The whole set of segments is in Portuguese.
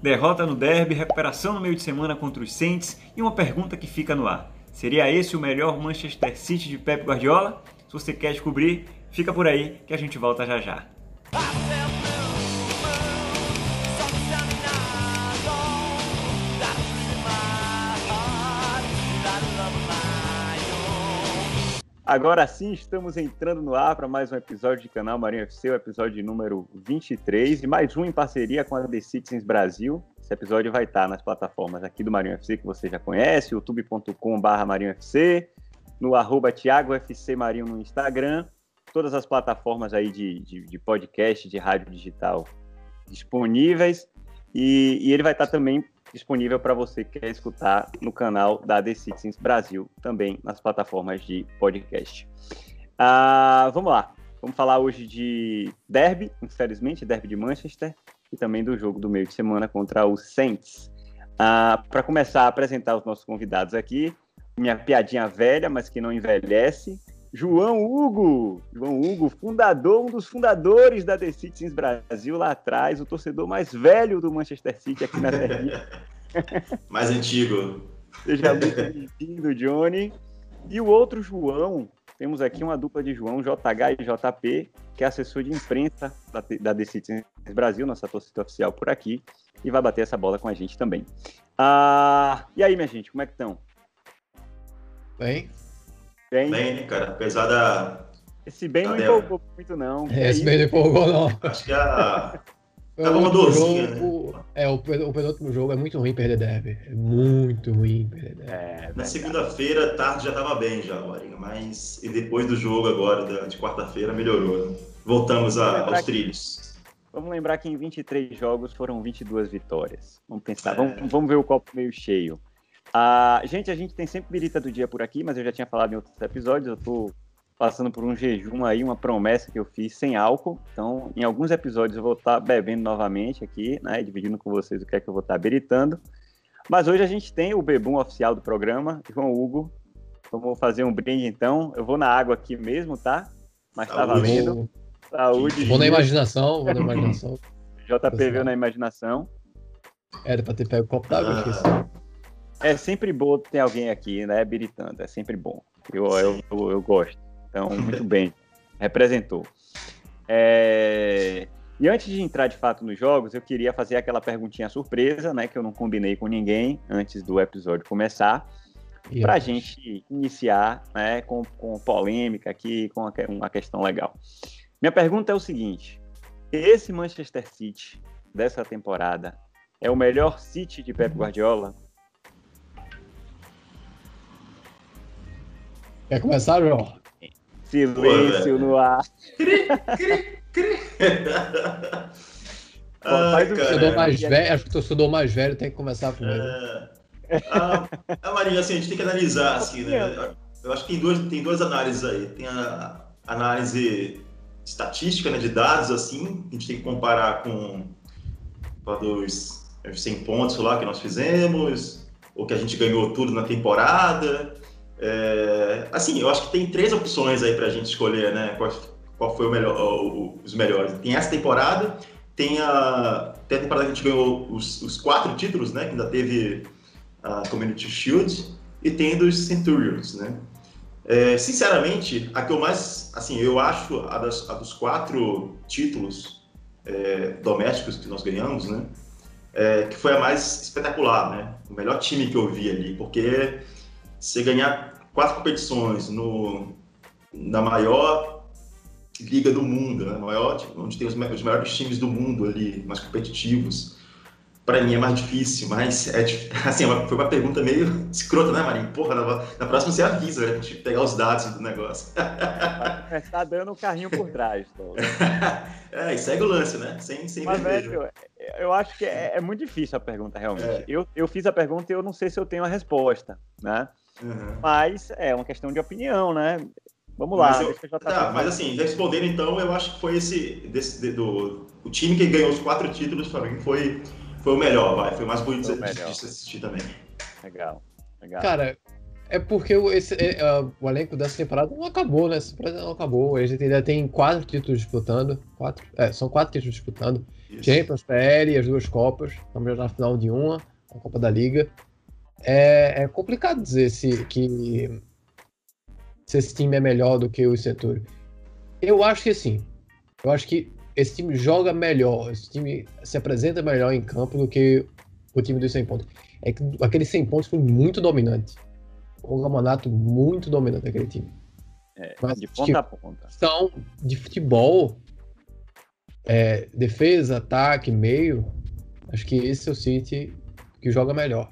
Derrota no derby, recuperação no meio de semana contra os Saints e uma pergunta que fica no ar. Seria esse o melhor Manchester City de Pep Guardiola? Se você quer descobrir, fica por aí que a gente volta já já. Agora sim, estamos entrando no ar para mais um episódio de canal Marinho FC, o episódio número 23, e mais um em parceria com a The Citizens Brasil. Esse episódio vai estar nas plataformas aqui do Marinho FC, que você já conhece, youtube.com.br Marinho FC, no arroba Marinho no Instagram, todas as plataformas aí de, de, de podcast, de rádio digital disponíveis, e, e ele vai estar também disponível para você que quer escutar no canal da The Citizens Brasil, também nas plataformas de podcast. Ah, vamos lá, vamos falar hoje de derby, infelizmente, derby de Manchester, e também do jogo do meio de semana contra o Saints. Ah, para começar a apresentar os nossos convidados aqui, minha piadinha velha, mas que não envelhece, João Hugo. João Hugo, fundador, um dos fundadores da The Citizens Brasil lá atrás, o torcedor mais velho do Manchester City aqui na terra. mais antigo. Seja muito bem-vindo, Johnny. E o outro João, temos aqui uma dupla de João, JH e JP, que é assessor de imprensa da, da The Citizens Brasil, nossa torcida oficial por aqui, e vai bater essa bola com a gente também. Ah, e aí, minha gente, como é que estão? Bem, Bem, bem né, cara? Apesar da. Esse bem não empolgou muito, não. É, esse bem não empolgou, não. Acho que a. Tava uma dorzinha, jogo, né? É, o, o penúltimo jogo é muito ruim perder derby. É muito ruim perder derby. É, Na segunda-feira, tarde já tava bem já, Marinho. Mas e depois do jogo agora, de quarta-feira, melhorou. Né? Voltamos a, aos trilhos. vamos lembrar que em 23 jogos foram 22 vitórias. Vamos pensar, é. vamos, vamos ver o copo meio cheio. Ah, gente, a gente tem sempre birita do dia por aqui, mas eu já tinha falado em outros episódios. Eu tô passando por um jejum aí, uma promessa que eu fiz sem álcool. Então, em alguns episódios eu vou estar bebendo novamente aqui, né? Dividindo com vocês o que é que eu vou estar biritando. Mas hoje a gente tem o bebum oficial do programa, João Hugo. Vamos fazer um brinde então. Eu vou na água aqui mesmo, tá? Mas tá valendo. Saúde. Vou na imaginação, vou na imaginação. JP veio na imaginação. Era pra ter pego o copo d'água, ah. É sempre bom ter alguém aqui, né, biritando. É sempre bom. Eu, eu, eu, eu gosto. Então, muito bem. Representou. É... E antes de entrar de fato nos jogos, eu queria fazer aquela perguntinha surpresa, né, que eu não combinei com ninguém antes do episódio começar, para a gente iniciar, né, com, com polêmica aqui, com uma questão legal. Minha pergunta é o seguinte: esse Manchester City dessa temporada é o melhor City de Pep Guardiola? Quer começar, João? Silêncio no ar. Cri, cri, cri. mais velho, acho que o torcedor mais velho tem que começar primeiro. É... A, a Marinha, assim, a gente tem que analisar, assim, né? Eu acho que tem duas, tem duas análises aí. Tem a análise estatística, né, de dados, assim, a gente tem que comparar com a dos 100 pontos lá que nós fizemos, ou que a gente ganhou tudo na temporada, é, assim, eu acho que tem três opções aí para a gente escolher, né? Qual, qual foi o melhor, os melhores. Tem essa temporada, tem a, tem a temporada que a gente ganhou os, os quatro títulos, né? Que ainda teve a Community Shield e tem dos Centurions, né? É, sinceramente, a que eu mais, assim, eu acho a, das, a dos quatro títulos é, domésticos que nós ganhamos, né? É, que foi a mais espetacular, né? O melhor time que eu vi ali, porque você ganhar quatro competições no, na maior liga do mundo, né? maior, onde tem os, os maiores times do mundo ali, mais competitivos, para mim é mais difícil, mas é, assim, é foi uma pergunta meio escrota, né, Marinho? Porra, na, na próxima você avisa, né, pra gente pegar os dados do negócio. Vai começar dando o um carrinho por trás. Então. é, e segue o lance, né? Sem, sem mas, velho, eu acho que é, é, muito difícil a pergunta, realmente. É. Eu, eu fiz a pergunta e eu não sei se eu tenho a resposta, né? Uhum. Mas é uma questão de opinião, né? Vamos lá. Mas, eu, tá, mas assim, respondendo então, eu acho que foi esse desse, de, do o time que ganhou os quatro títulos para mim foi foi o melhor, vai, foi mais bonito de, de, assistir também. Legal, legal. Cara, É porque esse, é, uh, o elenco dessa temporada não acabou, né? Essa temporada não acabou. A gente ainda tem quatro títulos disputando. Quatro? É, são quatro títulos disputando. Isso. Champions, PL e as duas Copas. Estamos já na final de uma, a Copa da Liga. É, é complicado dizer se, que, se esse time é melhor do que o Centurion. Eu acho que sim. Eu acho que esse time joga melhor, esse time se apresenta melhor em campo do que o time dos 100 pontos. É que aquele 100 pontos foi muito dominante. O Gamanato muito dominante aquele time. É, Mas, de ponta a ponta. São de futebol, é, defesa, ataque, meio. Acho que esse é o City que joga melhor.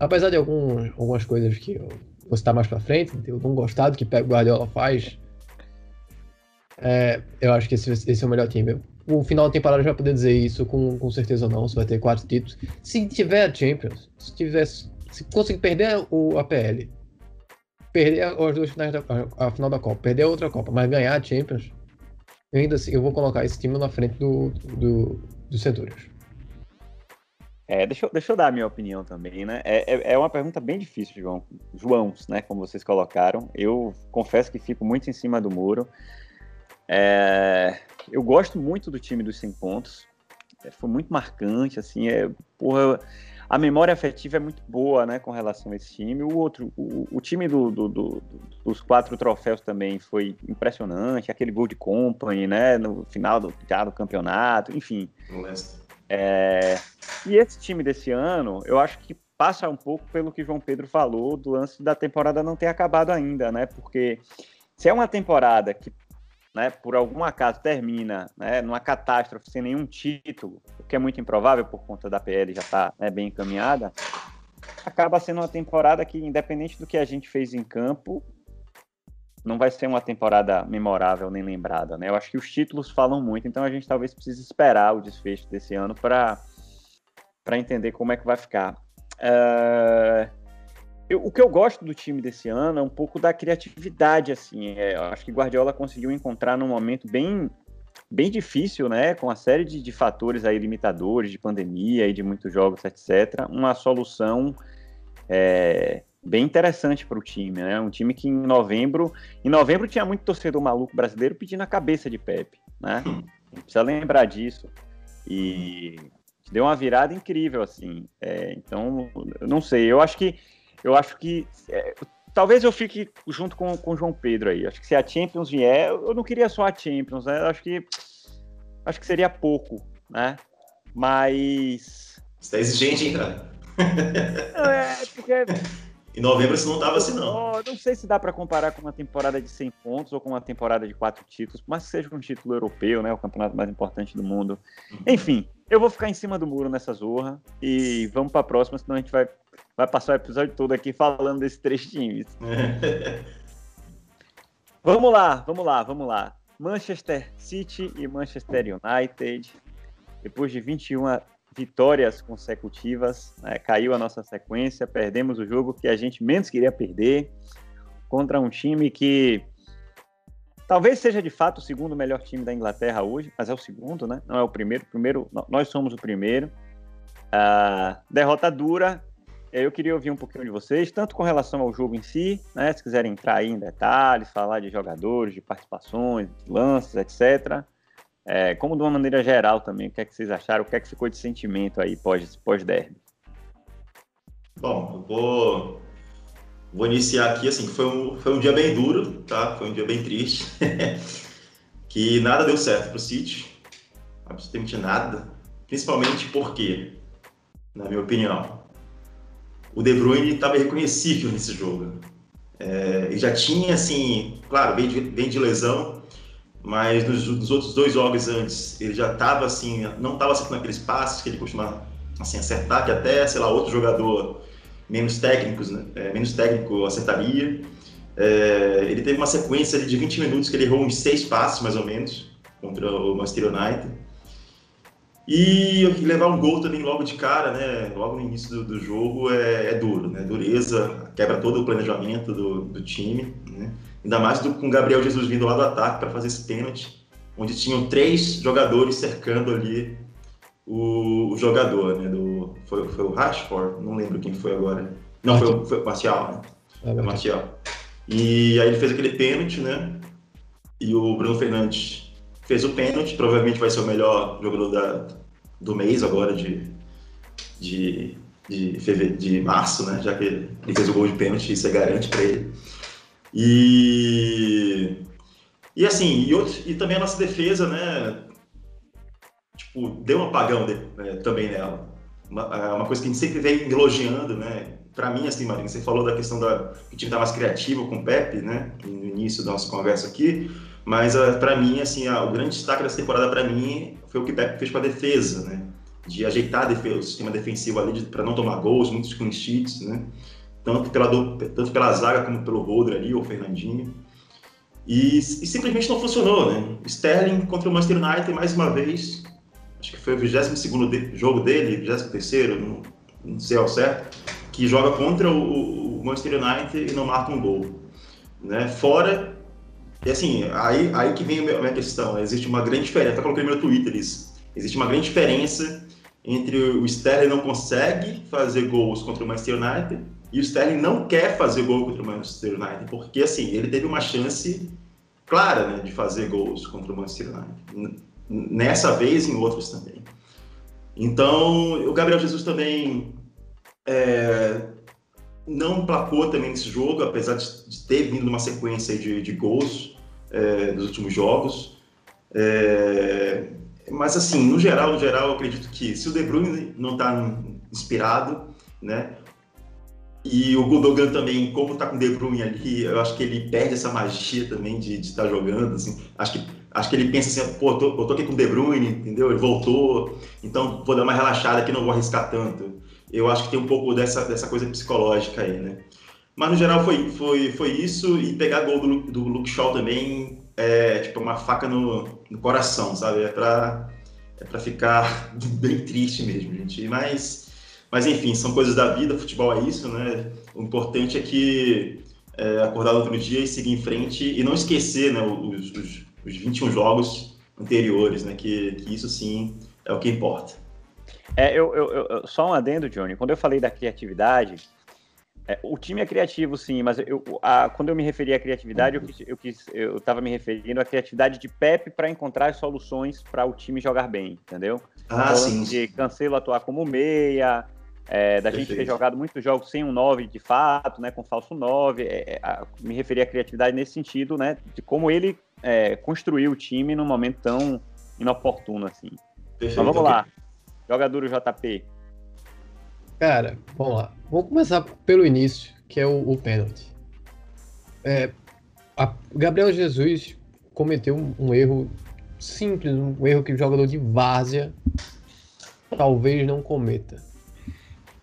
Apesar de algum, algumas coisas que eu vou citar mais pra frente, eu não gostado que o Guardiola faz, é, eu acho que esse, esse, é o melhor time. O final da temporada já vai poder dizer isso com, com certeza ou não, se vai ter quatro títulos. Se tiver a Champions, se tiver, se conseguir perder o APL, perder as duas finais da a, final da Copa, perder a outra Copa, mas ganhar a Champions, ainda assim eu vou colocar esse time na frente do, do, do Centurions. É, deixa, eu, deixa eu dar a minha opinião também, né? É, é, é, uma pergunta bem difícil, João. Joãos, né? Como vocês colocaram. Eu confesso que fico muito em cima do muro. É, eu gosto muito do time dos 100 pontos. É, foi muito marcante, assim, é, porra, a memória afetiva é muito boa, né, com relação a esse time. O outro, o, o time do, do, do, dos quatro troféus também foi impressionante, aquele gol de company, né, no final do, do campeonato, enfim. É, e esse time desse ano, eu acho que passa um pouco pelo que João Pedro falou do lance da temporada não ter acabado ainda, né, porque se é uma temporada que né, por algum acaso termina né, numa catástrofe sem nenhum título, o que é muito improvável por conta da PL já estar tá, né, bem encaminhada, acaba sendo uma temporada que, independente do que a gente fez em campo, não vai ser uma temporada memorável nem lembrada. Né? Eu acho que os títulos falam muito, então a gente talvez precise esperar o desfecho desse ano para entender como é que vai ficar. Uh, eu, o que eu gosto do time desse ano é um pouco da criatividade, assim. É, eu acho que Guardiola conseguiu encontrar num momento bem, bem difícil, né? Com uma série de, de fatores aí limitadores, de pandemia e de muitos jogos, etc. Uma solução é, bem interessante para o time, né? Um time que em novembro, em novembro tinha muito torcedor maluco brasileiro pedindo a cabeça de Pepe, né? Precisa lembrar disso. E deu uma virada incrível, assim. É, então, não sei. Eu acho que eu acho que. É, talvez eu fique junto com, com o João Pedro aí. Acho que se a Champions vier, eu não queria só a Champions, né? Eu acho que. Acho que seria pouco, né? Mas. Você tá exigente, hein, cara? É, porque. Em novembro isso não estava assim, não. Não sei se dá para comparar com uma temporada de 100 pontos ou com uma temporada de quatro títulos, mas que seja um título europeu, né? O campeonato mais importante do mundo. Uhum. Enfim, eu vou ficar em cima do muro nessa zorra e vamos para a próxima, senão a gente vai, vai passar o episódio todo aqui falando desses três times. vamos lá, vamos lá, vamos lá. Manchester City e Manchester United. Depois de 21 vitórias consecutivas, né, caiu a nossa sequência, perdemos o jogo que a gente menos queria perder contra um time que Talvez seja de fato o segundo melhor time da Inglaterra hoje, mas é o segundo, né? Não é o primeiro. Primeiro, nós somos o primeiro. Derrota dura. Eu queria ouvir um pouquinho de vocês, tanto com relação ao jogo em si, né? Se quiserem entrar aí em detalhes, falar de jogadores, de participações, de lances, etc. É, como de uma maneira geral também, o que é que vocês acharam? O que é que ficou de sentimento aí pós-derby? Pós Bom, eu vou Vou iniciar aqui, assim, foi um, foi um dia bem duro, tá? Foi um dia bem triste. que nada deu certo para o City. Absolutamente nada. Principalmente porque, na minha opinião, o De Bruyne estava irreconhecível nesse jogo. É, ele já tinha, assim, claro, bem de, bem de lesão, mas nos, nos, outros dois jogos antes, ele já estava, assim, não estava acertando aqueles passes que ele costuma, assim, acertar, que até, sei lá, outro jogador menos técnicos, né? é, menos técnico acertaria. É, ele teve uma sequência de 20 minutos que ele errou uns seis passes, mais ou menos, contra o Manchester United. E levar um gol também logo de cara, né? Logo no início do, do jogo é, é, duro, né? Dureza, quebra todo o planejamento do, do time, né? Ainda mais do, com o Gabriel Jesus vindo lá do ataque para fazer esse pênalti, onde tinham três jogadores cercando ali o, o jogador, né? Do, foi, foi o Rashford? Não lembro quem foi agora. Não, foi, foi o Martial, né? É, Martial. E aí ele fez aquele pênalti, né? E o Bruno Fernandes fez o pênalti, provavelmente vai ser o melhor jogador da, do mês agora de, de, de, fevereiro, de março, né? Já que ele fez o gol de pênalti, isso é garante para ele. E, e assim, e, e também a nossa defesa, né? Tipo, deu um apagão de, né, também nela. Uma, é uma coisa que a gente sempre vem elogiando, né? Para mim, assim, Marinho, você falou da questão da que o time tá mais criativo com o Pepe, né? No início da nossa conversa aqui. Mas ah, para mim, assim, uh, o grande destaque dessa temporada para mim foi o que o Pepe fez com a defesa, né? De ajeitar defesa, o sistema defensivo ali para não tomar gols, muitos clean sheets, né? Tanto pela, tanto pela zaga como pelo Rodri ali, o Fernandinho. E, e, simplesmente não funcionou, né? Sterling contra o Manchester United, mais uma vez, acho que foi o 22 de, jogo dele, 23, não, não sei ao certo, que joga contra o, o Manchester United e não marca um gol. Né? Fora e assim, aí, aí que vem a minha questão. Existe uma grande diferença, até coloquei no meu Twitter isso. Existe uma grande diferença entre o Sterling não consegue fazer gols contra o Manchester United e o Sterling não quer fazer gol contra o Manchester United, porque assim, ele teve uma chance clara né, de fazer gols contra o Manchester United. Nessa vez e em outros também. Então, o Gabriel Jesus também é, não placou também nesse jogo, apesar de, ter vindo uma sequência de, de gols é, últimos jogos. É, mas assim, no geral, no geral, eu acredito que se o De Bruyne não está inspirado, né? E o Gundogan também, como está com o De Bruyne ali, eu acho que ele perde essa magia também de estar tá jogando, assim. Acho que, acho que ele pensa assim, pô, eu tô, eu tô aqui com o De Bruyne, entendeu? Ele voltou, então vou dar uma relaxada aqui, não vou arriscar tanto. Eu acho que tem um pouco dessa, dessa coisa psicológica aí, né? Mas no geral foi, foi, foi isso e pegar gol do, do Luke Shaw também é tipo uma faca no, no coração, sabe? É pra, é pra ficar bem triste mesmo, gente. Mas, mas enfim, são coisas da vida, futebol é isso, né? O importante é que é, acordar no outro dia e seguir em frente e não esquecer né, os, os, os 21 jogos anteriores, né? Que, que isso sim é o que importa. É, eu, eu, eu, só um adendo, Johnny. Quando eu falei da criatividade, é, o time é criativo, sim, mas eu, a, quando eu me referi à criatividade, eu, quis, eu, quis, eu estava me referindo à criatividade de Pepe para encontrar soluções para o time jogar bem, entendeu? Ah, sim. De Cancelo atuar como meia, é, da Perfeito. gente ter jogado muitos jogos sem um 9 de fato, né, com falso 9. É, é, a, me referi à criatividade nesse sentido, né, de como ele é, construiu o time num momento tão inoportuno assim. Perfeito. Mas vamos lá. Joga duro, JP. Cara, vamos lá. Vamos começar pelo início, que é o, o pênalti. É, a, Gabriel Jesus cometeu um, um, erro simples, um erro que o jogador de várzea talvez não cometa.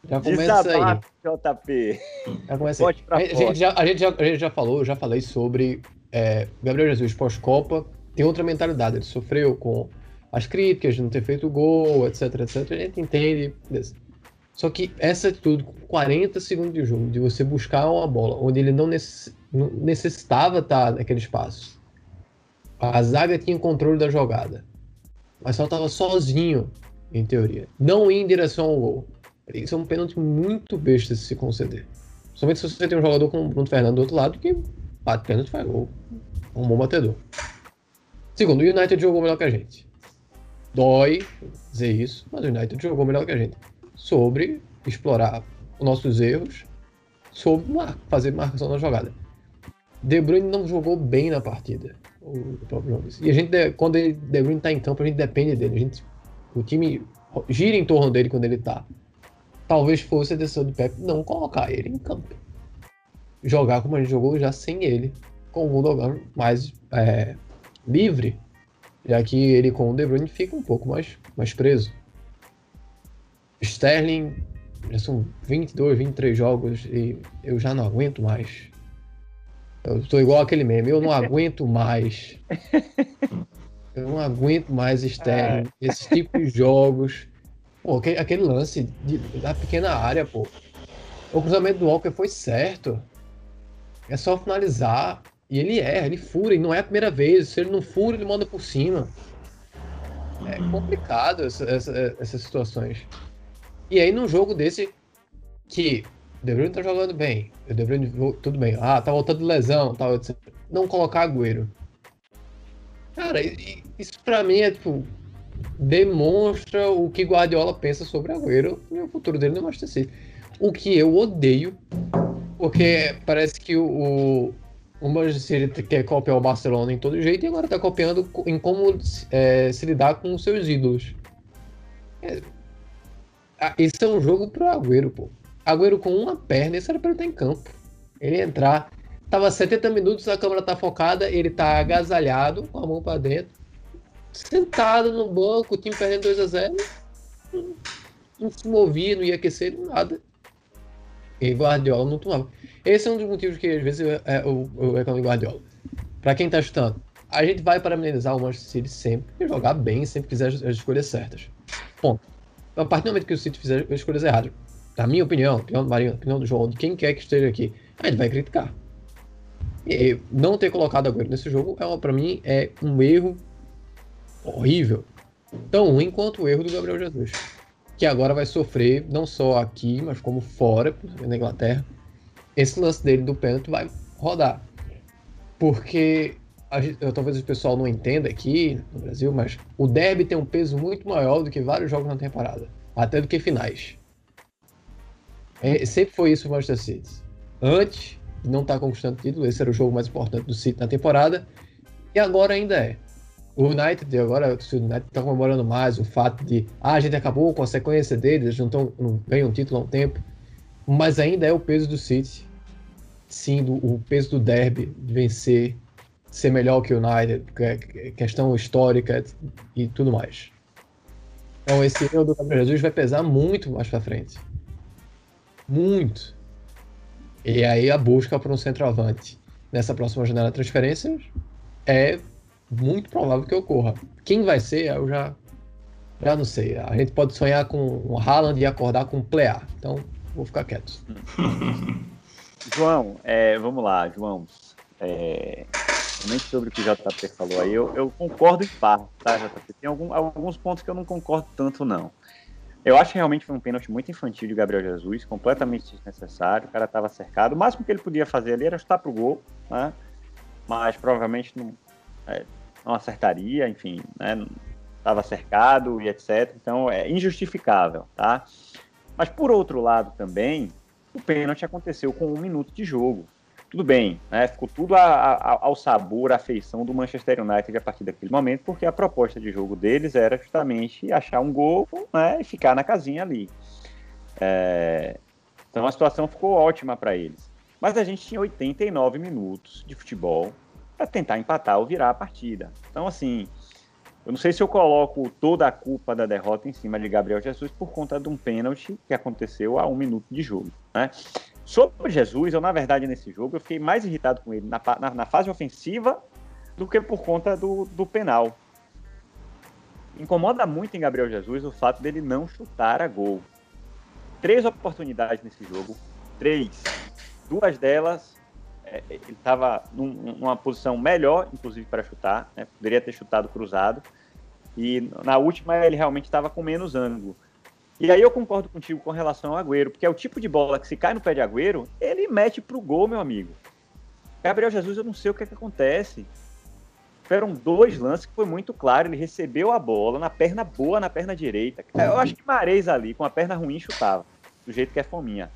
Já começa Desabate, aí. JP. Já começa aí. A, gente já, a, gente já, a gente já falou, já falei sobre é, Gabriel Jesus pós-Copa. Tem outra mentalidade. Ele sofreu com as críticas de não ter feito gol, etc, etc. A gente entende. Só que essa atitude, com 40 segundos de jogo, de você buscar uma bola onde ele não, necess... não necessitava estar naquele espaço. A zaga tinha controle da jogada. Mas só estava sozinho, em teoria. Não ir em direção ao gol. Isso é um pênalti muito besta se conceder. Somente se você tem um jogador como o Bruno Fernando do outro lado que bate pênalti faz gol. Um bom batedor. Segundo, o United jogou melhor que a gente. Dói dizer isso, mas o United jogou melhor que a gente. Sobre explorar os nossos erros, sobre fazer marcação na jogada. De Bruyne não jogou bem na partida, o próprio E a gente, quando ele, De Bruyne está em campo, a gente depende dele. A gente, o time gira em torno dele quando ele está. Talvez fosse a decisão do Pepe não colocar ele em campo. Jogar como a gente jogou já sem ele, com o Gundogan mais é, livre já que ele com o De Bruyne fica um pouco mais, mais preso. Sterling, já são 22, 23 jogos e eu já não aguento mais. Eu tô igual aquele meme, eu não aguento mais. Eu não aguento mais Sterling, é. esse tipo de jogos. Pô, aquele, lance de, da pequena área, pô. O cruzamento do Walker foi certo. É só finalizar. E ele erra, ele fura, e não é a primeira vez. Se ele não fura, ele manda por cima. É uhum. complicado essa, essa, essas situações. E aí, num jogo desse, que O De Bruyne tá jogando bem. O De Bruyne, tudo bem. Ah, tá voltando de lesão, tal, etc. Não colocar Agüero. Cara, isso pra mim é, tipo, demonstra o que Guardiola pensa sobre Agüero e o futuro dele no Manchester City. O que eu odeio, porque parece que o, o Manchester City quer copiar o Barcelona em todo jeito e agora tá copiando em como é, se lidar com os seus ídolos. É, é um jogo pro Agüero, pô. Agüero com uma perna, isso era pra ele estar em campo. Ele entrar. Tava 70 minutos, a câmera tá focada, ele tá agasalhado, com a mão pra dentro, sentado no banco, o time perdendo 2 a 0 não se movia, não ia aquecer, nada. E Guardiola não tomava. Esse é um dos motivos que às vezes eu, é, eu reclamo de Guardiola. Pra quem tá chutando, a gente vai parabenizar o Manchester City sempre e jogar bem, sempre fizer as, as escolhas certas. Ponto. A partir do momento que o City fizer as escolhas erradas, na minha opinião, opinião do Marinho, opinião do João, de quem quer que esteja aqui, a gente vai criticar. E não ter colocado Agüero nesse jogo, é, para mim, é um erro horrível. Tão ruim quanto o erro do Gabriel Jesus. Que agora vai sofrer, não só aqui, mas como fora, na Inglaterra. Esse lance dele do pênalti vai rodar. Porque gente, talvez o pessoal não entenda aqui no Brasil, mas o derby tem um peso muito maior do que vários jogos na temporada, até do que finais. É, sempre foi isso o Manchester City. Antes de não estar tá conquistando título, esse era o jogo mais importante do City na temporada, e agora ainda é. O United, agora o United está comemorando mais o fato de ah, a gente acabou com a sequência deles, eles não, tão, não ganham título há um tempo, mas ainda é o peso do City. Sim, do, o peso do derby, de vencer ser melhor que o United, é questão histórica e tudo mais. Então esse erro do Gabriel Jesus vai pesar muito mais para frente. Muito. E aí a busca por um centroavante nessa próxima janela de transferências é muito provável que ocorra. Quem vai ser, eu já, já não sei. A gente pode sonhar com o Haaland e acordar com o Plea. Então, vou ficar quieto. João, é, vamos lá, João. É, sobre o que o JP falou aí, eu, eu concordo em parte, tá, JP? Tem algum, alguns pontos que eu não concordo tanto, não. Eu acho que realmente foi um pênalti muito infantil de Gabriel Jesus, completamente desnecessário. O cara estava cercado. O máximo que ele podia fazer ali era chutar pro gol, né? Mas provavelmente não, é, não acertaria, enfim, né? Estava cercado e etc. Então é injustificável, tá? Mas por outro lado também, o pênalti aconteceu com um minuto de jogo tudo bem, né? Ficou tudo a, a, ao sabor, à feição do Manchester United a partir daquele momento, porque a proposta de jogo deles era justamente achar um gol né, e ficar na casinha ali. É... Então a situação ficou ótima para eles. Mas a gente tinha 89 minutos de futebol para tentar empatar ou virar a partida. Então, assim, eu não sei se eu coloco toda a culpa da derrota em cima de Gabriel Jesus por conta de um pênalti que aconteceu a um minuto de jogo. Né? Sobre Jesus, eu, na verdade, nesse jogo, eu fiquei mais irritado com ele na, na, na fase ofensiva do que por conta do, do penal. Incomoda muito em Gabriel Jesus o fato dele não chutar a gol. Três oportunidades nesse jogo, três. Duas delas, ele estava num, numa posição melhor, inclusive para chutar, né? poderia ter chutado cruzado. E na última ele realmente estava com menos ângulo. E aí eu concordo contigo com relação ao Agüero, porque é o tipo de bola que se cai no pé de Agüero, ele mete pro gol, meu amigo. Gabriel Jesus, eu não sei o que, é que acontece. Foram dois lances que foi muito claro. Ele recebeu a bola na perna boa, na perna direita. Eu acho que Mares ali, com a perna ruim, chutava. Do jeito que é fominha.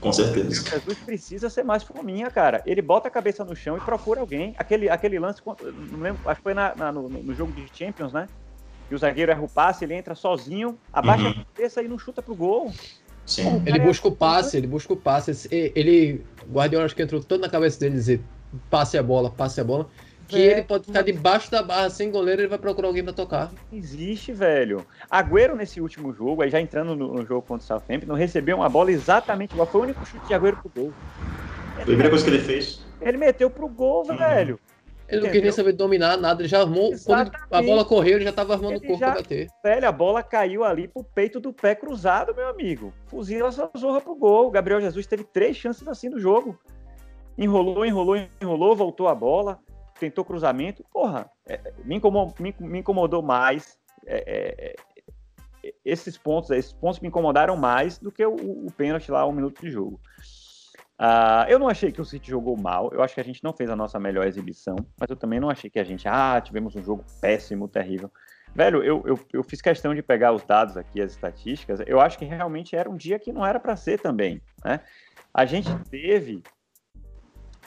Com certeza. Jesus precisa ser mais fominha, cara. Ele bota a cabeça no chão e procura alguém. Aquele, aquele lance, não lembro, acho que foi na, na, no, no jogo de Champions, né? e o zagueiro erra o passe, ele entra sozinho, abaixa uhum. a cabeça e não chuta pro gol. Sim. Ele busca o passe, ele busca o passe. Ele, Guardiola acho que entrou todo na cabeça dele dizer passe a bola, passe a bola. Que é, ele pode ficar debaixo da barra sem goleiro, ele vai procurar alguém pra tocar. Existe, velho. Agüero nesse último jogo, aí já entrando no, no jogo contra o Southampton, não recebeu uma bola exatamente igual. Foi o único chute de Agüero pro gol. Foi a primeira coisa que ele fez. Ele meteu pro gol, uhum. velho. Ele não queria saber dominar nada, ele já armou. Exatamente. Quando a bola correu, ele já estava armando ele o corpo já, pra bater. Velho, a bola caiu ali pro peito do pé cruzado, meu amigo. Fuzila essa zorra pro gol. O Gabriel Jesus teve três chances assim no jogo. Enrolou, enrolou, enrolou, voltou a bola, tentou cruzamento. Porra, é, me, incomodou, me, me, incomodou mais é, é, esses pontos, esses pontos me incomodaram mais do que o, o pênalti lá, um minuto de jogo. Uh, eu não achei que o City jogou mal, eu acho que a gente não fez a nossa melhor exibição, mas eu também não achei que a gente, ah, tivemos um jogo péssimo, terrível. Velho, eu, eu, eu fiz questão de pegar os dados aqui, as estatísticas, eu acho que realmente era um dia que não era para ser também, né? A gente teve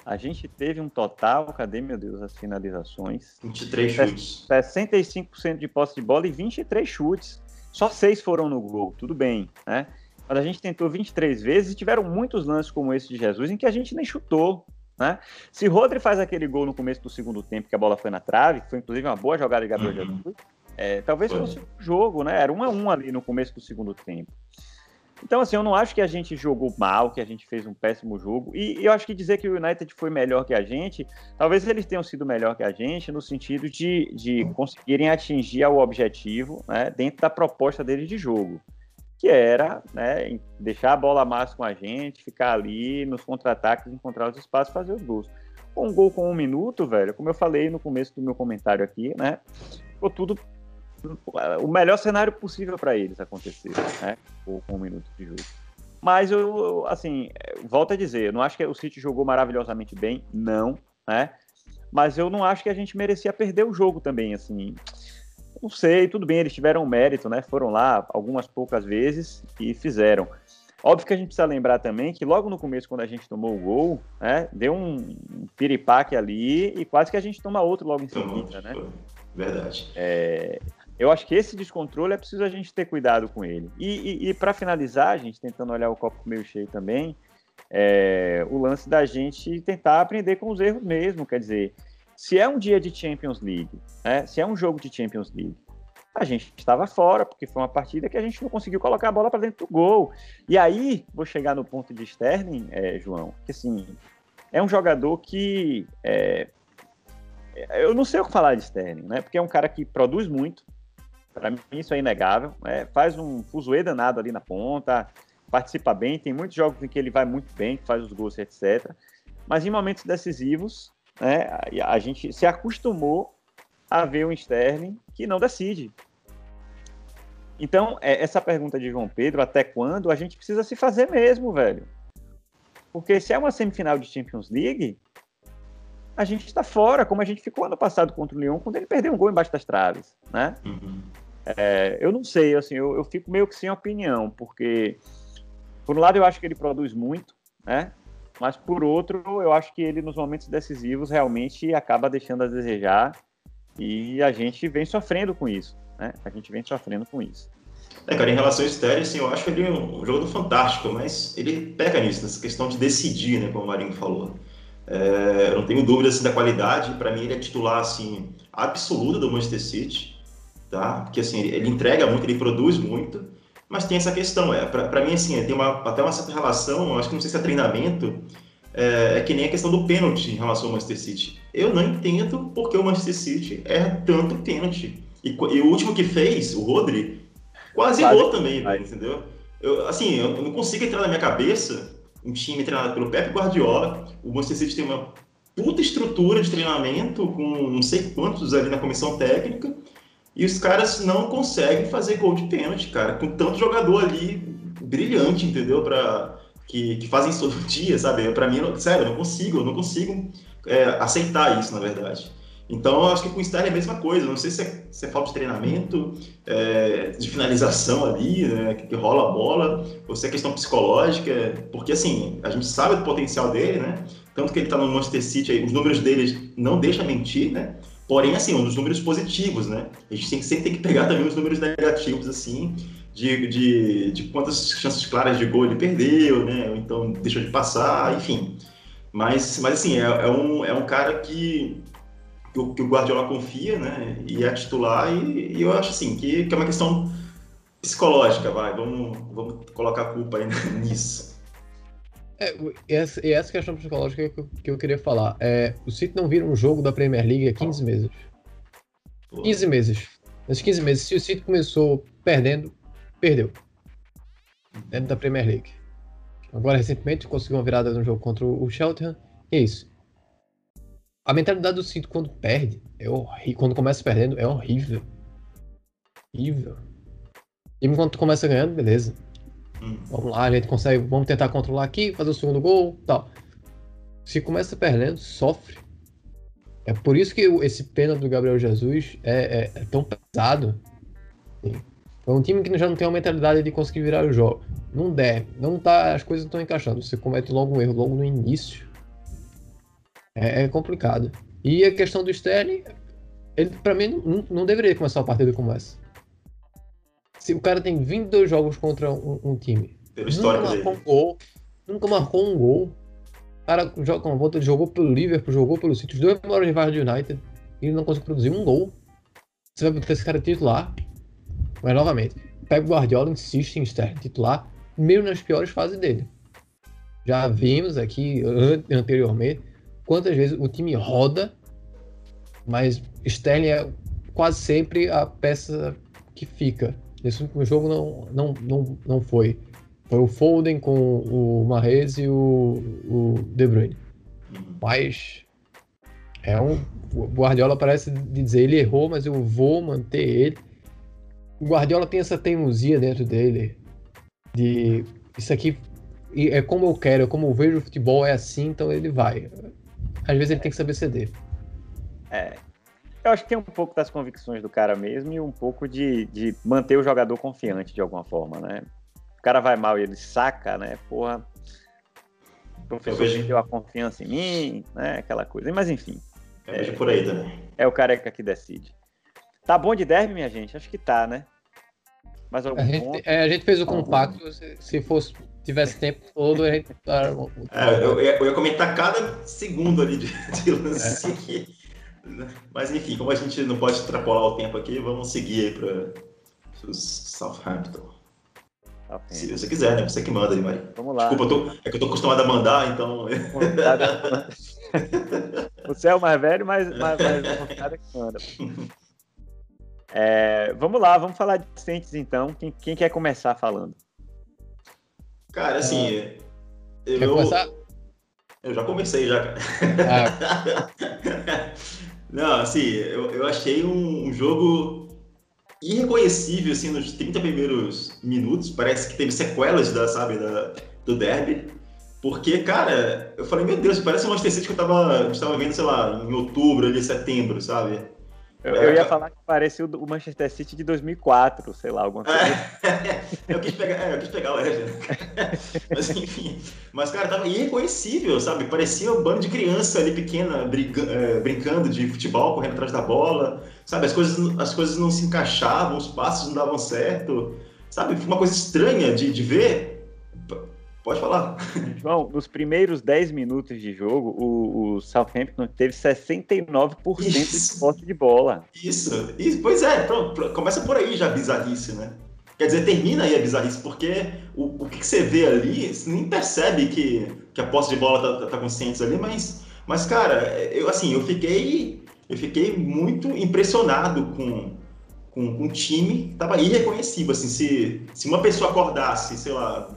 a gente teve um total, cadê, meu Deus, as finalizações? 23 chutes. 65% de posse de bola e 23 chutes. Só seis foram no gol, tudo bem, né? Mas a gente tentou 23 vezes e tiveram muitos lances como esse de Jesus em que a gente nem chutou, né? Se Rodri faz aquele gol no começo do segundo tempo, que a bola foi na trave, que foi inclusive uma boa jogada de Gabriel uhum. Jesus, é, talvez foi. fosse um jogo, né? Era um a um ali no começo do segundo tempo. Então, assim, eu não acho que a gente jogou mal, que a gente fez um péssimo jogo. E, eu acho que dizer que o United foi melhor que a gente, talvez eles tenham sido melhor que a gente no sentido de, de conseguirem atingir o objetivo né, dentro da proposta deles de jogo. Que era né, deixar a bola mais com a gente, ficar ali nos contra-ataques, encontrar os espaços fazer os gols. Um gol com um minuto, velho, como eu falei no começo do meu comentário aqui, né? Ficou tudo o melhor cenário possível para eles acontecer, né? Com um minuto de jogo. Mas eu, assim, volto a dizer, eu não acho que o City jogou maravilhosamente bem, não, né? Mas eu não acho que a gente merecia perder o jogo também, assim. Não sei, tudo bem, eles tiveram mérito, né? Foram lá algumas poucas vezes e fizeram. Óbvio que a gente precisa lembrar também que logo no começo, quando a gente tomou o gol, né, deu um piripaque ali e quase que a gente toma outro logo em seguida, né? Verdade. É, eu acho que esse descontrole é preciso a gente ter cuidado com ele. E, e, e para finalizar, a gente tentando olhar o copo meio cheio também, é, o lance da gente tentar aprender com os erros mesmo. Quer dizer, se é um dia de Champions League, né, se é um jogo de Champions League, a gente estava fora, porque foi uma partida que a gente não conseguiu colocar a bola para dentro do gol. E aí, vou chegar no ponto de Sterling, é, João, que assim, é um jogador que. É, eu não sei o que falar de Sterling, né? Porque é um cara que produz muito, para mim, isso é inegável. É, faz um fuzuê danado ali na ponta, participa bem. Tem muitos jogos em que ele vai muito bem, faz os gols, etc. Mas em momentos decisivos, né, a gente se acostumou a ver um Sterling que não decide. Então, é, essa pergunta de João Pedro, até quando, a gente precisa se fazer mesmo, velho. Porque se é uma semifinal de Champions League, a gente está fora, como a gente ficou ano passado contra o Lyon, quando ele perdeu um gol embaixo das traves, né? Uhum. É, eu não sei, assim, eu, eu, fico meio que sem opinião, porque por um lado eu acho que ele produz muito, né? Mas por outro, eu acho que ele nos momentos decisivos realmente acaba deixando a desejar e a gente vem sofrendo com isso, né? A gente vem sofrendo com isso. É, cara, em relação ao Sterling, assim, eu acho ele um jogador fantástico, mas ele pega nisso, nessa questão de decidir, né, como o Marinho falou. É, eu não tenho dúvida assim, da qualidade, para mim ele é titular assim, absoluta do Manchester City tá? Porque assim, ele, entrega muito, ele produz muito, mas tem essa questão, é, para mim assim, tem uma, até uma certa relação, acho que não sei se é treinamento, é, é, que nem a questão do pênalti em relação ao Manchester City. Eu não entendo porque o Manchester City é tanto pênalti. E, e o último que fez, o Rodri, quase, quase gol também, entendeu? Eu, assim, eu não consigo entrar na minha cabeça um time treinado pelo Pep Guardiola, o Manchester City tem uma puta estrutura de treinamento com não sei quantos ali na comissão técnica, e os caras não conseguem fazer gol de pênalti, cara, com tanto jogador ali brilhante, entendeu? Pra, que, que fazem isso todo dia, sabe? Para mim, sério, eu não consigo, eu não consigo é, aceitar isso, na verdade. Então, eu acho que com o Sterling é a mesma coisa. Não sei se é, se é falta de treinamento, é, de finalização ali, né, que, que, rola a bola, ou se é questão psicológica, porque assim, a gente sabe do potencial dele, né? Tanto que ele está no Manchester City, aí, os números dele não deixam mentir, né? Porém, assim, um dos números positivos, né? A gente tem que, sempre tem que pegar também os números negativos, assim, de, de, de quantas chances claras de gol ele perdeu, né? Ou então deixou de passar, enfim. Mas, mas assim, é, é um, é um cara que, que o, que, o, Guardiola confia, né? E é titular, e, e eu acho assim, que, que é uma questão psicológica, vai. Vamos, vamos colocar a culpa aí nisso. É, essa, essa questão psicológica que eu, que eu queria falar. É, o City não vira um jogo da Premier League há 15 meses. 15 meses. Nesses 15 meses, se o City começou perdendo, perdeu. Dentro da Premier League. Agora, recentemente, conseguiu uma virada no jogo contra o Cheltenham. E é isso. A mentalidade do City quando perde, é horrível. Quando começa perdendo, é horrível. Horrível. time quando começa ganhando, beleza. Hum. Vamos lá, a gente consegue, vamos tentar controlar aqui, fazer o segundo gol, tal. Se começa perdendo, sofre. É por isso que esse pena do Gabriel Jesus é, é, é tão pesado. É um time que já não tem uma mentalidade de conseguir virar o jogo. Não der, não tá, as coisas estão encaixando. Você comete logo um erro logo no início. É, é complicado. E a questão do Sterling, ele para mim não, não, deveria começar a partida como essa. Se o cara tem 22 jogos contra um, um time, nunca marcou um gol, nunca marcou um gol. O cara joga uma volta, jogou pelo Liverpool, jogou pelo City, os dois maiores rivais do United, e ele não conseguiu produzir um gol. Você vai botar esse cara titular, mas novamente, Pep Guardiola insiste em Sterling titular, mesmo nas piores fases dele. Já vimos aqui anteriormente quantas vezes o time roda, mas Sterling é quase sempre a peça que fica. Nesse último jogo não, não, não, não foi. Foi o Foden com o Mahrez e o, o De Bruyne. Mas é um. O Guardiola parece dizer ele errou, mas eu vou manter ele. O Guardiola tem essa teimosia dentro dele de isso aqui é como eu quero, é como eu vejo o futebol, é assim, então ele vai. Às vezes ele tem que saber ceder. É. Eu acho que tem um pouco das convicções do cara mesmo e um pouco de, de manter o jogador confiante de alguma forma, né? O cara vai mal e ele saca, né? Porra, o professor vejo... deu a confiança em mim, né? Aquela coisa. Mas enfim. Eu é, por aí também. É o careca que decide. Tá bom de derby, minha gente? Acho que tá, né? Mais algum a gente, é, a gente fez o compacto, se, se fosse tivesse tempo todo, a gente. É, eu, ia, eu, ia comentar cada segundo ali de, de lance. É. Mas enfim, como a gente não pode extrapolar o tempo aqui, vamos seguir aí para os Southampton. Okay. Se você quiser, né? Você que manda aí, Maria. Vamos lá. Desculpa, tô, é que eu tô acostumado a mandar, então. você é o mais velho, mas, mas, mas é que manda. É, vamos lá, vamos falar de Saints então. Quem, quem quer começar falando? Cara, assim. É... Eu, Quer começar? Eu já comecei, já. Ah. Não, assim, eu, eu achei um, um, jogo irreconhecível, assim, nos 30 primeiros minutos. Parece que teve sequelas, da, sabe, da, do derby. Porque, cara, eu falei, meu Deus, parece um Manchester City que eu tava, eu tava vendo, sei lá, em outubro, ali, setembro, sabe? Eu, eu, ia falar que parecia o Manchester City de 2004, sei lá, alguma coisa. É, eu, quis pegar, é, eu quis pegar o Legend. Mas enfim. Mas, cara, tava irreconhecível, sabe? Parecia um bando de criança ali pequena briga, é, brincando de futebol, correndo atrás da bola. Sabe? As coisas, as coisas não se encaixavam, os passos não davam certo. Sabe? Foi uma coisa estranha de, de ver. Pode falar. João, nos primeiros 10 minutos de jogo, o, o Southampton teve 69% Isso. de posse de bola. Isso. Isso. Pois é, pronto, começa por aí já a bizarrice, né? Quer dizer, termina aí a bizarrice, porque o, o que, você vê ali, você nem percebe que, que a posse de bola tá, tá, tá com ali, mas, mas, cara, eu assim, eu fiquei, eu fiquei muito impressionado com, com, com o time, tava irreconhecível, assim, se, se uma pessoa acordasse, sei lá,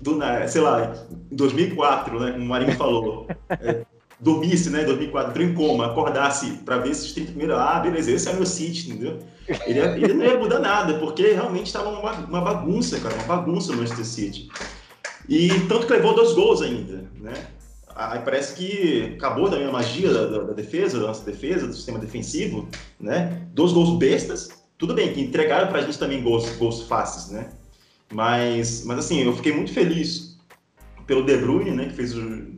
do, sei lá, em 2004, né, como o Marinho falou, é, dormisse, né, 2004, entrou em coma, acordasse para ver esses 30 primeiros, ah, beleza, esse é o meu City, entendeu? Ele, ele não ia mudar nada, porque realmente estava uma, uma bagunça, cara, uma bagunça no Manchester City. E tanto que levou dois gols ainda, né? Aí parece que acabou também a magia da, da, da, defesa, da nossa defesa, do sistema defensivo, né? Dois gols bestas, tudo bem, que entregaram pra gente também gols, gols fáceis, né? Mas, mas assim, eu fiquei muito feliz pelo De Bruyne, né, que fez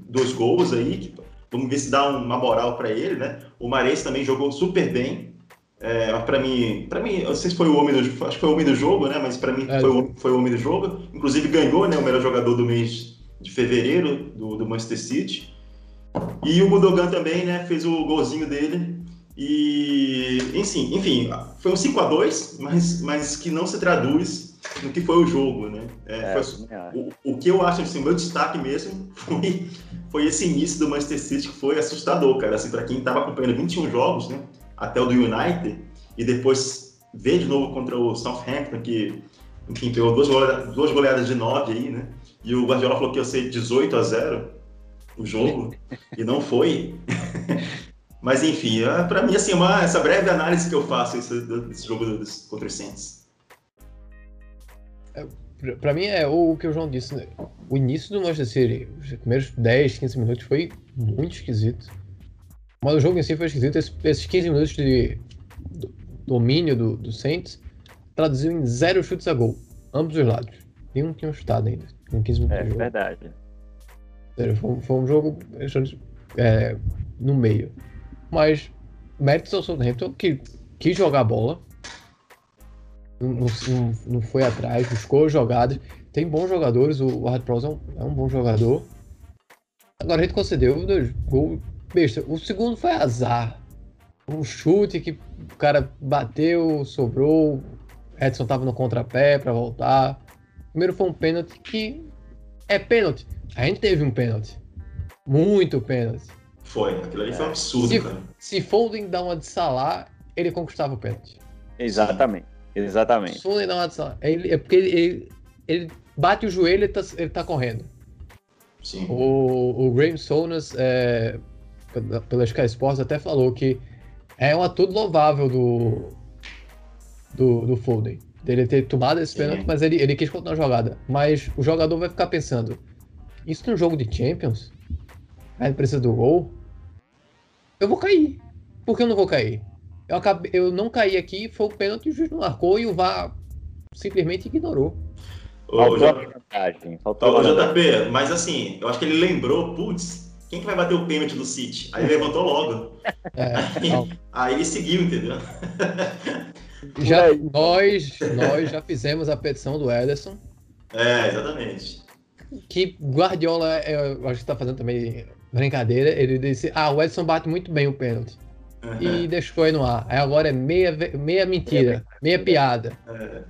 dois gols aí, que, vamos ver se dá uma moral para ele, né? O Mares também jogou super bem. É, para mim, para mim, não sei se foi o homem do, acho que foi o homem do jogo, né? Mas para mim é, foi, o, foi o homem do jogo. Inclusive ganhou, né, o melhor jogador do mês de fevereiro do, do Manchester City. E o Gundogan também, né, fez o golzinho dele. E, enfim, enfim, foi um 5 a 2 mas, mas que não se traduz no que foi o jogo, né? É, é, foi, o, o, que eu acho, assim, o meu destaque mesmo foi, foi esse início do Manchester City que foi assustador, cara. Assim, para quem estava acompanhando 21 jogos, né? Até o do United, e depois ver de novo contra o Southampton, que, enfim, pegou duas goleadas, duas goleadas de 9 aí, né? E o Guardiola falou que ia ser 18 a 0 o jogo, e não foi. Mas enfim, é, para mim, assim, uma, essa breve análise que eu faço desse, desse jogo contra os Saints. É, pra mim é o que o João disse, né? O início do Manchester City, os primeiros 10, 15 minutos foi muito esquisito. Mas o jogo em si foi esquisito. Esses 15 minutos de domínio do, do Saints traduziu em zero chutes a gol. Ambos os lados. Nenhum tinha chutado ainda. Com 15 minutos é, de jogo. verdade. Foi, foi um jogo é, no meio. Mas méritos ao Southampton que quis jogar a bola. Não, não, não, foi atrás, buscou jogadas. Tem bons jogadores, o Ward Prowse é, um, é um, bom jogador. Agora a gente concedeu dois gols besta. O segundo foi azar. Um chute que o cara bateu, sobrou. Edson tava no contrapé para voltar. O primeiro foi um pênalti que é pênalti. A gente teve um pênalti. Muito pênalti. Foi, aquilo ali foi um absurdo, se, cara. Se Foden dá uma de Salah, ele conquistava o pênalti. Exatamente. Exatamente. Uma de Salah. Ele, é porque ele, ele, ele bate o joelho e ele tá, ele tá correndo. Sim. O, o Graham Souness, é, pela Sky Sports, até falou que é um atitude louvável do, do, do Foden. Dele ter tomado esse pênalti, mas ele, ele quis continuar a jogada. Mas o jogador vai ficar pensando: isso num jogo de Champions? Aí precisa do gol? Eu vou cair. Por que eu não vou cair? Eu, acabei, eu não caí aqui, foi o pênalti, o juiz não marcou e o VAR simplesmente ignorou. Ô, J... Ô, JP, mas assim, eu acho que ele lembrou, putz, quem que vai bater o pênalti do City? Aí ele levantou logo. É, aí, aí, ele seguiu, entendeu? Já, nós, nós já fizemos a petição do Ederson. É, exatamente. Que Guardiola, eu acho que tá fazendo também brincadeira. Ele disse: Ah, o Ederson bate muito bem o pênalti. Uhum. E deixou aí no ar. Aí agora é meia, meia mentira, meia, meia piada. É.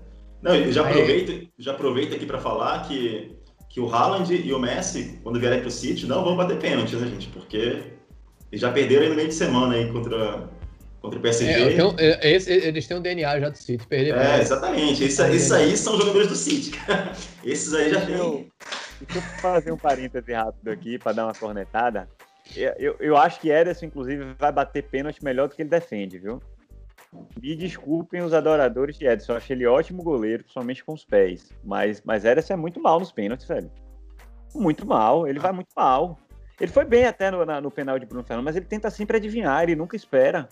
Não, já aproveito, já aproveito aqui para falar que que o Haaland e o Messi, quando vierem para o City, não vão bater pênalti, né, gente? Porque eles já perderam aí no meio de semana aí contra, contra o PSG. É, então, esse, eles têm um DNA já do City, perder É, exatamente. Esses aí são jogadores do City. Esses aí já têm. Deixa eu fazer um parêntese rápido aqui para dar uma cornetada. Eu, eu, eu acho que Ederson, inclusive, vai bater pênalti melhor do que ele defende, viu? Me desculpem os adoradores de Ederson, eu achei ele ótimo goleiro, principalmente com os pés. Mas, mas Ederson é muito mal nos pênaltis, velho. Muito mal, ele vai muito mal. Ele foi bem até no, na, no penal de Bruno Fernandes, mas ele tenta sempre adivinhar, ele nunca espera.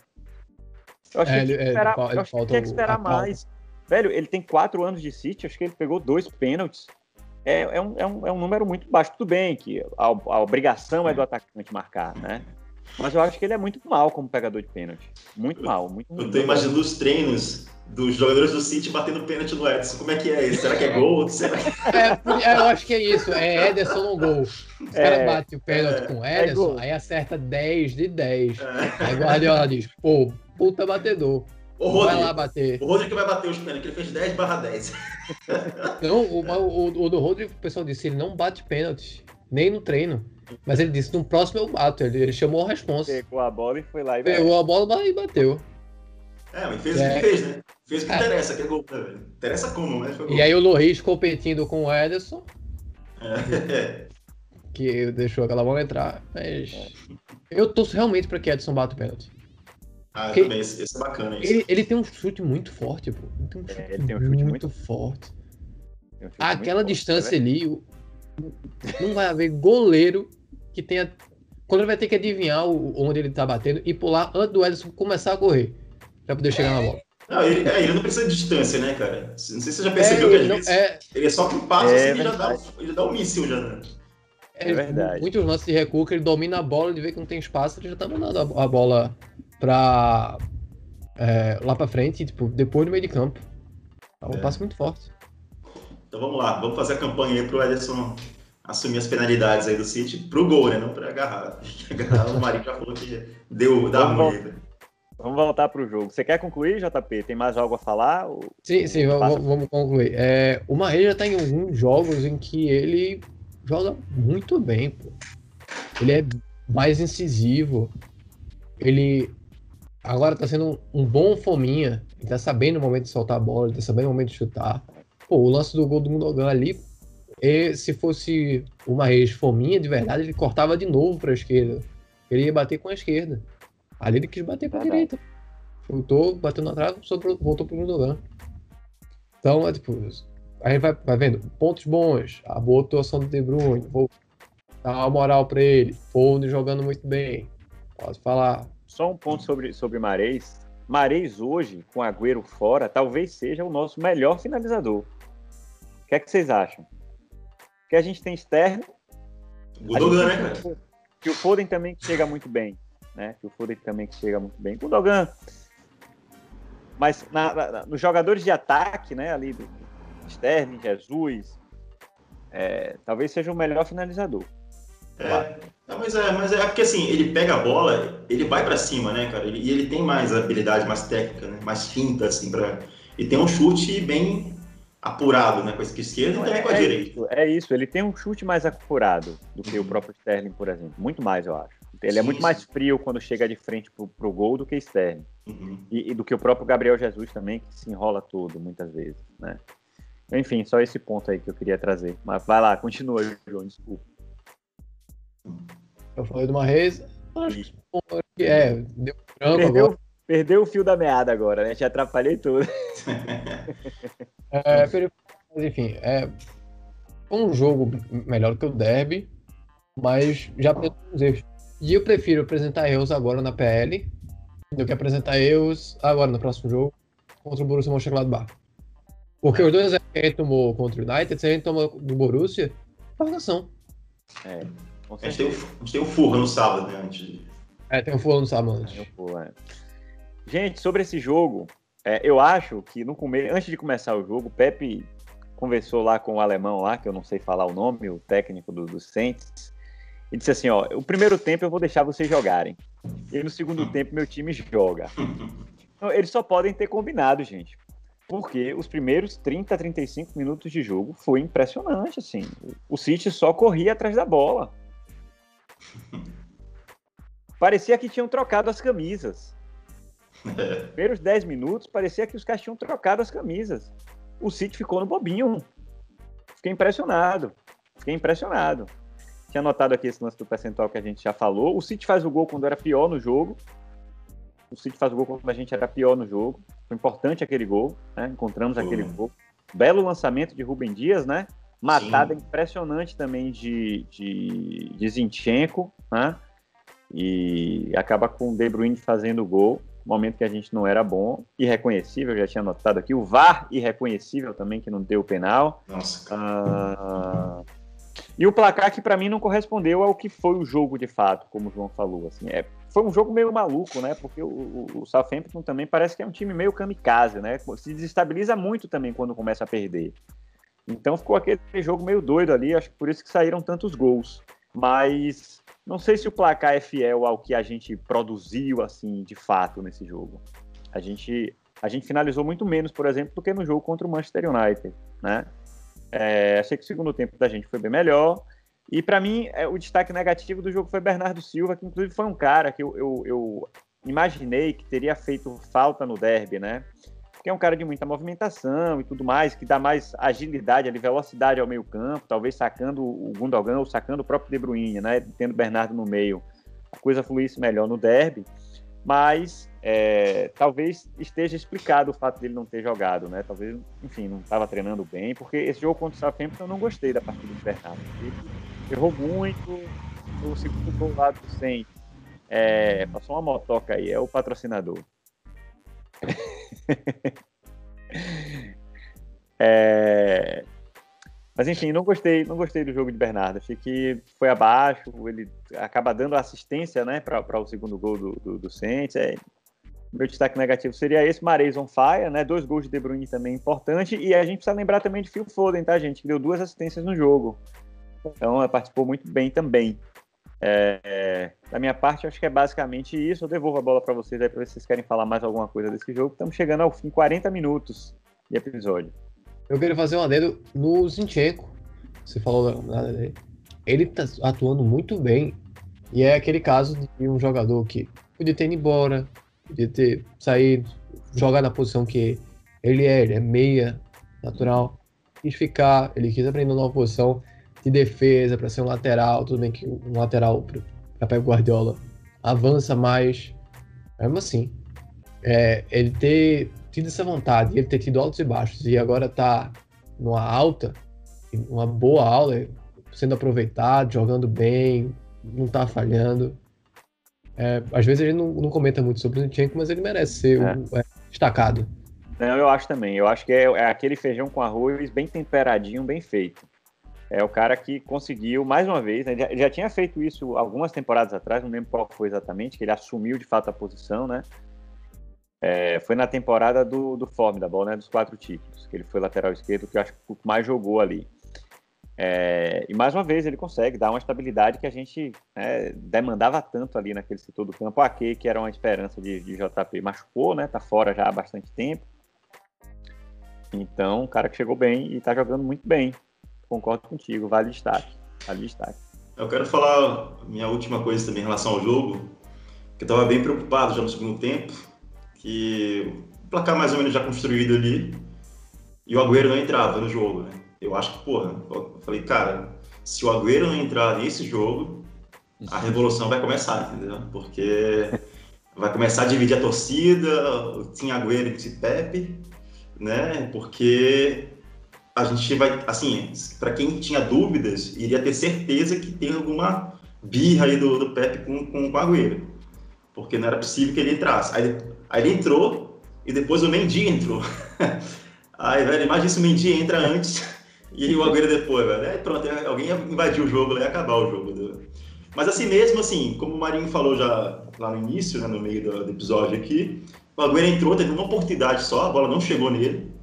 Eu acho é, que ele, ele, esperar, ele, eu acho que tinha que esperar mais. Velho, ele tem quatro anos de City, acho que ele pegou dois pênaltis. É, é, um, é, um, é um número muito baixo. Tudo bem que a, a obrigação é do atacante marcar, né? Mas eu acho que ele é muito mal como pegador de pênalti. Muito mal, muito Eu tô imaginando os treinos dos jogadores do City batendo pênalti no Edson. Como é que é isso? Será que é gol? Será que... É, eu acho que é isso. É Ederson no gol. Os é, caras batem o pênalti é, com é Ederson, aí acerta 10 de 10. É. Aí Guardiola diz, pô, puta batedor. O Rodrigo, vai lá bater. O Rodrigo que vai bater os pênaltis, ele fez 10 barra 10. Não, o, o, o do Rodrigo, o pessoal disse, ele não bate pênalti, nem no treino. Mas ele disse, no próximo eu bato. Ele, ele chamou a responsa. Pegou a bola e foi lá e bateu. Pegou a bola e bateu. É, mas fez é. o que fez, né? Fez o que é. interessa, que é gol. Né, interessa como, mas foi gol. E aí o Loris competindo com o Ederson. É. Que deixou aquela bola entrar. Mas. É. Eu torço realmente pra que Ederson bata o pênalti. Ah, Porque também, esse, esse é bacana. Isso. Ele, ele tem um chute muito forte, pô. Ele tem um chute, é, tem um chute muito, muito, forte. Um chute Aquela muito distância forte, ali, o, não vai haver goleiro que tenha. Quando ele vai ter que adivinhar onde ele tá batendo e pular antes do Ederson começar a correr. Pra poder chegar na bola. Não, ele, é, ele não precisa de distância, né, cara? Não sei se você já percebeu é, que às vezes é... ele é só com passo é, assim, ele, já dá, ele dá um míssil já, né? É, é verdade. Muitos lances de recuo que ele domina a bola, ele vê que não tem espaço, ele já tá mandando a, a bola pra. É, lá pra frente, tipo, depois do meio de campo. É um é. passo muito forte. Então vamos lá, vamos fazer a campanha aí pro Ederson assumir as penalidades aí do City pro gol, né? Não pra agarrar. agarrar o Marinho já falou que deu da ruim. Vamos voltar pro jogo. Você quer concluir, JP? Tem mais algo a falar? Ou... Sim, sim, vamos, vamos, concluir. É, o Marinho já tá em alguns jogos em que ele joga muito bem, pô. Ele é mais incisivo. Ele agora tá sendo um, um bom fominha. Ele tá sabendo o momento de soltar a bola, ele tá sabendo o momento de chutar. Pô, o lance do gol do Gundogan ali, e se fosse uma ex fominha de verdade, ele cortava de novo para a esquerda. Ele ia bater com a esquerda. Ali ele quis bater para a direita. Voltou, bateu na trave, voltou pro Gundogan. Então, é tipo, a gente vai, vai vendo pontos bons, a boa atuação do De Bruyne, vou dar uma moral para ele, Foden jogando muito bem, posso falar. Só um ponto sobre, sobre Mares. Mares hoje, com Agüero fora, talvez seja o nosso melhor finalizador. O que é que vocês acham? Que a gente tem externo. Gudogan, né, cara? Que o Foden também chega muito bem. Né? Que o Foden também chega muito bem. Gudogan. Mas na, na, nos jogadores de ataque, né? Ali do Sterling, Jesus, é, talvez seja o melhor finalizador. É, mas é, mas é porque assim, ele pega a bola, ele vai para cima, né, cara? E ele tem mais habilidade, mais técnica, né? mais finta, assim, para e tem um chute bem apurado, né, com a esquerda e também com a é direita. Isso, é isso, ele tem um chute mais apurado do que uhum. o próprio Sterling, por exemplo. Muito mais, eu acho. Ele é muito mais frio quando chega de frente pro, pro gol do que Sterling. Uhum. E, e, do que o próprio Gabriel Jesus também, que se enrola todo, muitas vezes, né? Enfim, só esse ponto aí que eu queria trazer. Mas vai lá, continua, João, desculpa. Eu falei de uma Reis. Acho que é, deu branco perdeu, agora. Perdeu o fio da meada agora, né? Te atrapalhei tudo. é, mas enfim, é um jogo melhor que o Derby, mas já apresentou erros. E eu prefiro apresentar erros agora na PL do que apresentar erros agora no próximo jogo contra o Borussia Mönchengladbach. Porque os dois que a gente tomou contra o United, se a gente toma do Borussia, prorrogação. É. A gente, tem o, a gente tem o Furra no sábado, né? Antes de... É, tem o Furra no sábado antes. É. Gente, sobre esse jogo, é, eu acho que no começo, antes de começar o jogo, o Pepe conversou lá com o alemão lá, que eu não sei falar o nome, o técnico do, do Saints, e disse assim, ó, o primeiro tempo eu vou deixar vocês jogarem. E no segundo tempo meu time joga. Então, eles só podem ter combinado, gente. Porque os primeiros 30, 35 minutos de jogo foi impressionante, assim. O City só corria atrás da bola. Parecia que tinham trocado as camisas. Primeiros 10 minutos, parecia que os caras tinham trocado as camisas. O City ficou no bobinho. Fiquei impressionado. Fiquei impressionado. Tinha anotado aqui esse lance do percentual que a gente já falou. O City faz o gol quando era pior no jogo. O City faz o gol quando a gente era pior no jogo. Foi importante aquele gol, né? Encontramos aquele gol. Belo lançamento de Rubem Dias, né? Matada Sim. impressionante também de, de, de Zinchenko, né? E acaba com o De Bruyne fazendo o gol, momento que a gente não era bom, irreconhecível, já tinha notado aqui. O VAR irreconhecível também, que não deu o penal. Nossa, ah, e o placar que para mim não correspondeu ao que foi o jogo de fato, como o João falou. Assim, é, foi um jogo meio maluco, né? Porque o, o, o, Southampton também parece que é um time meio kamikaze, né? Se desestabiliza muito também quando começa a perder. Então ficou aquele jogo meio doido ali, acho que por isso que saíram tantos gols. Mas não sei se o placar é fiel ao que a gente produziu, assim, de fato, nesse jogo. A gente, a gente finalizou muito menos, por exemplo, do que no jogo contra o Manchester United, né? É, achei que o segundo tempo da gente foi bem melhor. E para mim, é, o destaque negativo do jogo foi Bernardo Silva, que inclusive foi um cara que eu, eu, eu imaginei que teria feito falta no derby, né? Que é um cara de muita movimentação e tudo mais, que dá mais agilidade ali, velocidade ao meio campo, talvez sacando o Gundogan ou sacando o próprio De Bruyne, né, tendo Bernardo no meio, a coisa fluísse melhor no derby, mas é, talvez esteja explicado o fato dele não ter jogado, né, talvez, enfim, não estava treinando bem, porque esse jogo contra o Southampton eu não gostei da partida do Bernardo, errou muito, o segundo gol lá do Saints, é, passou uma motoca aí, é o patrocinador. é... Mas enfim, não gostei, não gostei do jogo de Bernardo. Achei que foi abaixo. Ele acaba dando assistência, né, para o segundo gol do, do, do Saints. É, meu destaque negativo seria esse, Mares on fire, né? Dois gols de De Bruyne também importante. E a gente precisa lembrar também de Phil Foden, tá, gente? Que deu duas assistências no jogo. Então, participou muito bem também. É, da minha parte, acho que é basicamente isso. Eu devolvo a bola para vocês aí para ver se vocês querem falar mais alguma coisa desse jogo. Estamos chegando ao fim, 40 minutos de episódio. Eu queria fazer um adendo no Zinchenko. Você falou nada dele. Ele tá atuando muito bem. E é aquele caso de um jogador que podia ter ido embora, podia ter saído, jogar na posição que ele é, ele é meia natural. Quis ficar, ele quis aprender uma nova posição de defesa para ser um lateral. Tudo bem que um lateral para Pep Guardiola avança mais. Mesmo assim, é, ele ter tido essa vontade, ele ter tido altos e baixos e agora tá numa alta, uma boa aula, sendo aproveitado, jogando bem, não tá falhando. É, às vezes a gente não, não comenta muito sobre o Zinchenko, mas ele merece ser é. Um, é, destacado. Não, eu acho também. Eu acho que é, é, aquele feijão com arroz bem temperadinho, bem feito. É o cara que conseguiu, mais uma vez, né, ele, já, ele já tinha feito isso algumas temporadas atrás, não lembro qual foi exatamente, que ele assumiu de fato a posição, né? É, foi na temporada do, do Formidable, né? Dos quatro títulos, que ele foi lateral esquerdo, que eu acho que mais jogou ali. É, e mais uma vez ele consegue dar uma estabilidade que a gente né, demandava tanto ali naquele setor do campo. A que era uma esperança de, de JP, machucou, né? Tá fora já há bastante tempo. Então, um cara que chegou bem e tá jogando muito bem. Concordo contigo, vale destaque. Vale destaque. Eu quero falar minha última coisa também em relação ao jogo, que eu tava bem preocupado já no segundo tempo, que o placar mais ou menos já construído ali, e o Agüero não entrava no jogo, né? Eu acho que, porra, eu falei, cara, se o Agüero não entrar nesse jogo, a revolução vai começar, entendeu? Porque vai começar a dividir a torcida, tem Agüero e Pepe, né? Porque a gente vai, assim, para quem tinha dúvidas, iria ter certeza que tem alguma birra aí do, do Pepe com, com, o Agüero. Porque não era possível que ele entrasse. Aí, aí ele entrou e depois o Mendy entrou. aí, velho, imagina se o Mendy entra antes e o Agüero depois, velho. Aí pronto, alguém ia invadir o jogo, ia acabar o jogo. Né? Mas assim mesmo, assim, como o Marinho falou já lá no início, né, no meio do, do episódio aqui, o Agüero entrou, teve uma oportunidade só, a bola não chegou nele,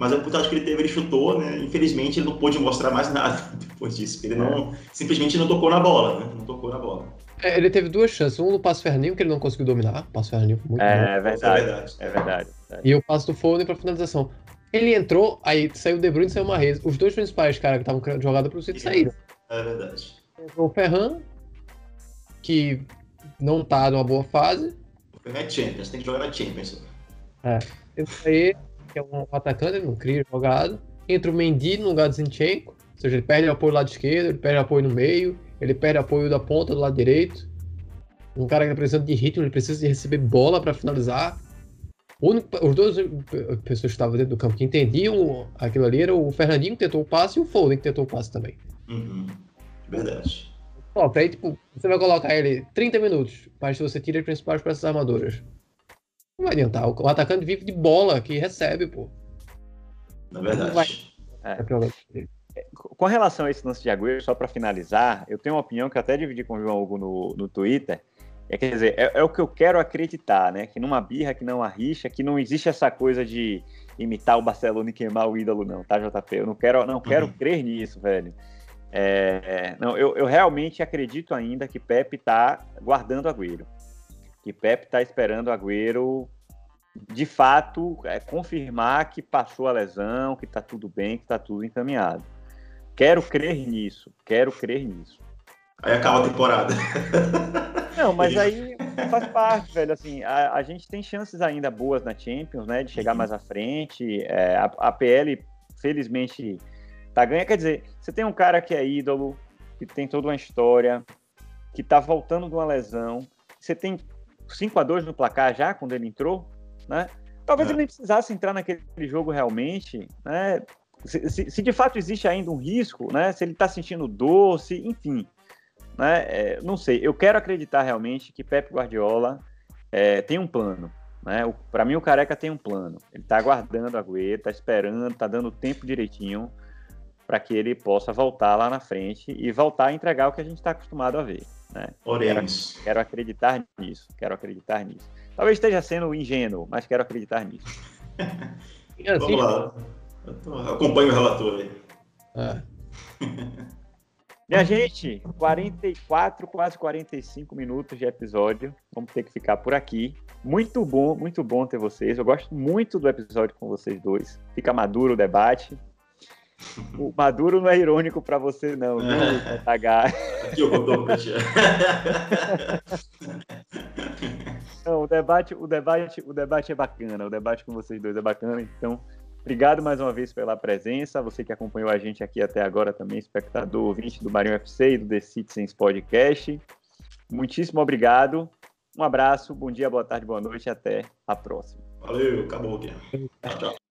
mas a oportunidade que ele teve, ele chutou, né? Infelizmente, ele não pôde mostrar mais nada depois disso, ele não, simplesmente não tocou na bola, né? Não tocou na bola. É, ele teve duas chances, um no passo Ferninho, que ele não conseguiu dominar, o passo Ferninho foi muito é, bom. É verdade, é verdade, é verdade. E o passo do Foden para finalização. Ele entrou, aí saiu o De Bruyne e saiu o Marrez. Os dois principais caras que estavam jogada pro City saíram. É verdade. Entrou o Ferran, que não tá numa boa fase. O Ferran é Champions, tem que jogar na Champions. É. Esse aí, que é um atacante, ele não cria jogada. Entra o Mendy no lugar do Zinchenko. Ou seja, ele perde apoio do lado esquerdo, ele perde apoio no meio, ele perde apoio da ponta do lado direito. Um cara que tá precisando de ritmo, ele precisa de receber bola para finalizar os dois pessoas que estavam dentro do campo que entendiam aquilo ali era o Fernandinho que tentou o passe e o Foden que tentou o passe também. Uhum. Verdade. Ó, aí, tipo, você vai colocar ele 30 minutos, mas se você tira as principais peças armadoras. Não vai adiantar. O atacante vive de bola que recebe, pô. Na verdade. Vai... É. Com relação a esse lance de Agüero, só para finalizar, eu tenho uma opinião que eu até dividi com o João Hugo no, no Twitter, é, quer dizer, é, é, o que eu quero acreditar, né? Que numa birra, que não há rixa, que não existe essa coisa de imitar o Barcelona e queimar o ídolo, não, tá, JP? Eu não quero, não quero uhum. crer nisso, velho. É, não, eu, eu, realmente acredito ainda que Pepe tá guardando Agüero. Que Pepe tá esperando Agüero, de fato, é, confirmar que passou a lesão, que tá tudo bem, que tá tudo encaminhado. Quero crer nisso, quero crer nisso. Aí acaba a temporada. Não, mas aí faz parte, velho. Assim, a, a, gente tem chances ainda boas na Champions, né? De chegar uhum. mais à frente. É, a, a, PL, felizmente, tá ganha. Quer dizer, você tem um cara que é ídolo, que tem toda uma história, que tá voltando de uma lesão. Você tem 5 a 2 no placar já, quando ele entrou, né? Talvez é. ele nem precisasse entrar naquele jogo realmente, né? Se, se, se, de fato existe ainda um risco, né? Se ele tá sentindo doce, enfim né? É, não sei, eu quero acreditar realmente que Pep Guardiola é, tem um plano. Né? Para mim, o Careca tem um plano. Ele está aguardando a Agüero, está esperando, está dando tempo direitinho para que ele possa voltar lá na frente e voltar a entregar o que a gente está acostumado a ver. Né? Quero, quero acreditar nisso, quero acreditar nisso. Talvez esteja sendo ingênuo, mas quero acreditar nisso. Vamos lá. Acompanhe o relator aí. É. Minha gente, 44, quase 45 minutos de episódio. Vamos ter que ficar por aqui. Muito bom, muito bom ter vocês. Eu gosto muito do episódio com vocês dois. Fica maduro o debate. O maduro não é irônico para você, não, viu, H? Aqui eu vou Não, o debate, o debate, o debate é bacana. O debate com vocês dois é bacana. Então, Obrigado mais uma vez pela presença, você que acompanhou a gente aqui até agora também, espectador, ouvinte do Marinho FC e do The Citizens Podcast. Muitíssimo obrigado, um abraço, bom dia, boa tarde, boa noite e até a próxima. Valeu, acabou aqui. Tchau, tchau.